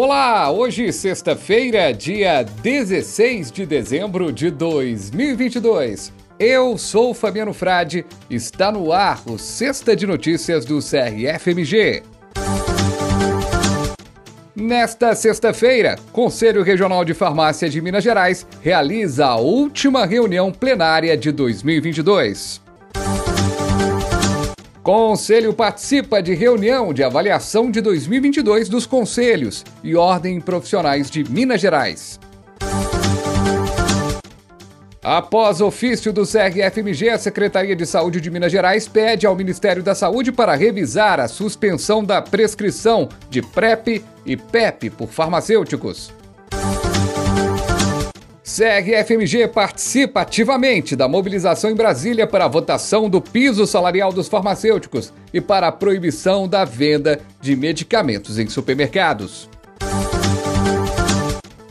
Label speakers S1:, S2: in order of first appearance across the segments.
S1: Olá, hoje sexta-feira, dia 16 de dezembro de 2022. Eu sou Fabiano Frade, está no ar o Sexta de Notícias do CRFMG. Nesta sexta-feira, Conselho Regional de Farmácia de Minas Gerais realiza a última reunião plenária de 2022. Conselho participa de reunião de avaliação de 2022 dos conselhos e ordem profissionais de Minas Gerais. Após ofício do CRFMG, a Secretaria de Saúde de Minas Gerais pede ao Ministério da Saúde para revisar a suspensão da prescrição de PrEP e PEP por farmacêuticos. CRFMG participa ativamente da mobilização em Brasília para a votação do piso salarial dos farmacêuticos e para a proibição da venda de medicamentos em supermercados.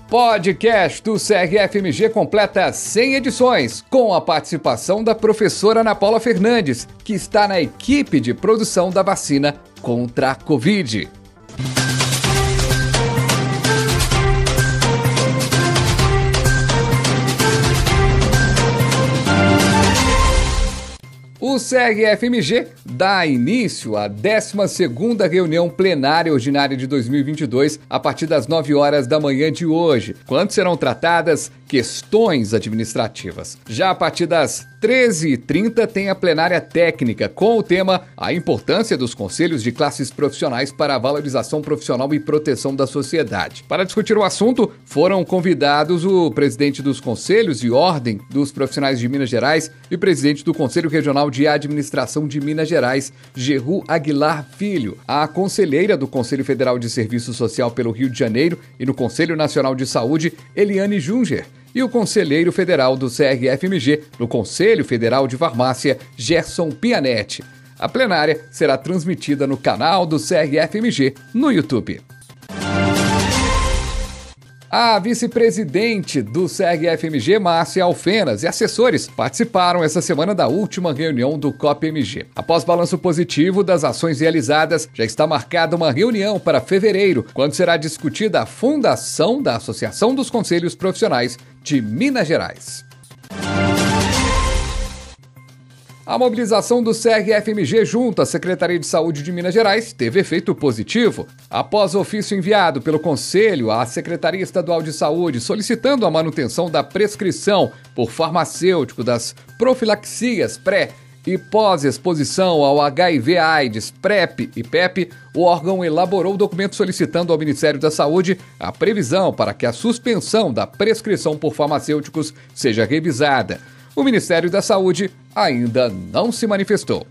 S1: Podcast do CRFMG completa 100 edições, com a participação da professora Ana Paula Fernandes, que está na equipe de produção da vacina contra a Covid. O CRFMG dá início à 12ª reunião plenária ordinária de 2022 a partir das 9 horas da manhã de hoje, quando serão tratadas questões administrativas. Já a partir das 13h30 tem a plenária técnica com o tema A importância dos conselhos de classes profissionais para a valorização profissional e proteção da sociedade. Para discutir o assunto, foram convidados o presidente dos conselhos e ordem dos profissionais de Minas Gerais e presidente do Conselho Regional de Administração de Minas Gerais, Geru Aguilar Filho, a conselheira do Conselho Federal de Serviço Social pelo Rio de Janeiro e no Conselho Nacional de Saúde, Eliane Junger e o conselheiro federal do CRFMG no Conselho Federal de Farmácia, Gerson Pianetti. A plenária será transmitida no canal do CRFMG no YouTube. A vice-presidente do SEG-FMG, Márcia Alfenas, e assessores participaram essa semana da última reunião do COPMG. Após balanço positivo das ações realizadas, já está marcada uma reunião para fevereiro, quando será discutida a fundação da Associação dos Conselhos Profissionais de Minas Gerais. A mobilização do CRFMG junto à Secretaria de Saúde de Minas Gerais teve efeito positivo. Após o ofício enviado pelo Conselho à Secretaria Estadual de Saúde solicitando a manutenção da prescrição por farmacêutico das profilaxias pré e pós-exposição ao HIV-AIDS, PrEP e PEP, o órgão elaborou o documento solicitando ao Ministério da Saúde a previsão para que a suspensão da prescrição por farmacêuticos seja revisada. O Ministério da Saúde ainda não se manifestou.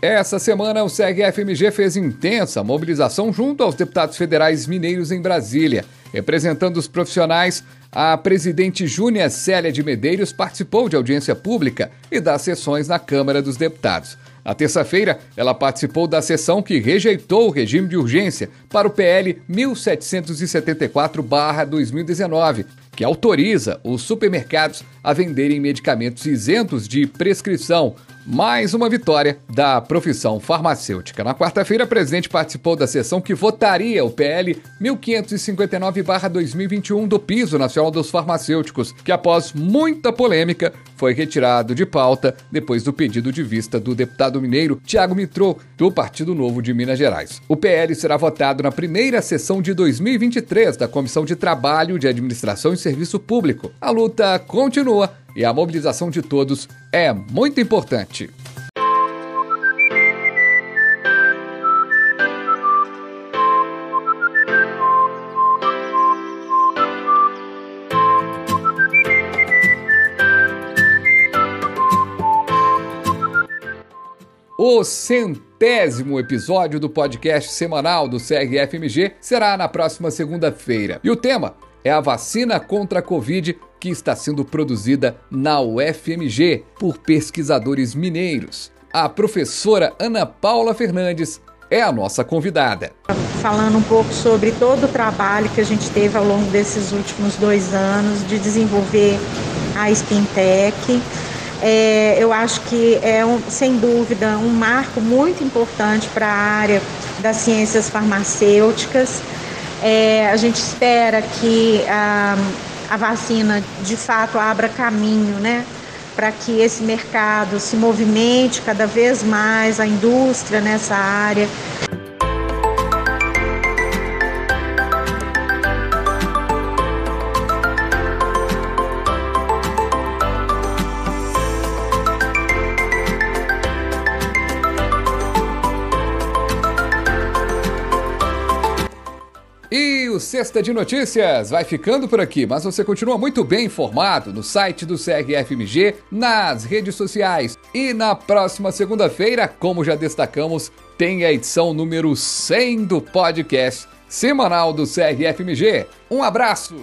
S1: Essa semana, o SEG-FMG fez intensa mobilização junto aos deputados federais mineiros em Brasília. Representando os profissionais, a presidente Júnia Célia de Medeiros participou de audiência pública e das sessões na Câmara dos Deputados. Na terça-feira, ela participou da sessão que rejeitou o regime de urgência para o PL 1774-2019, que autoriza os supermercados a venderem medicamentos isentos de prescrição. Mais uma vitória da profissão farmacêutica. Na quarta-feira, o presidente participou da sessão que votaria o PL 1559-2021 do Piso Nacional dos Farmacêuticos, que após muita polêmica foi retirado de pauta depois do pedido de vista do deputado mineiro Tiago Mitrô, do Partido Novo de Minas Gerais. O PL será votado na primeira sessão de 2023 da Comissão de Trabalho, de Administração e Serviço Público. A luta continua e a mobilização de todos é muito importante. O centésimo episódio do podcast semanal do CRFMG será na próxima segunda-feira. E o tema é a vacina contra a Covid que está sendo produzida na UFMG por pesquisadores mineiros. A professora Ana Paula Fernandes é a nossa convidada.
S2: Falando um pouco sobre todo o trabalho que a gente teve ao longo desses últimos dois anos de desenvolver a Spintec É, eu acho que é, um, sem dúvida, um marco muito importante para a área das ciências farmacêuticas. É, a gente espera que a, a vacina de fato abra caminho, né? Para que esse mercado se movimente cada vez mais, a indústria nessa área.
S1: Sexta de Notícias vai ficando por aqui, mas você continua muito bem informado no site do CRFMG, nas redes sociais. E na próxima segunda-feira, como já destacamos, tem a edição número 100 do podcast semanal do CRFMG. Um abraço!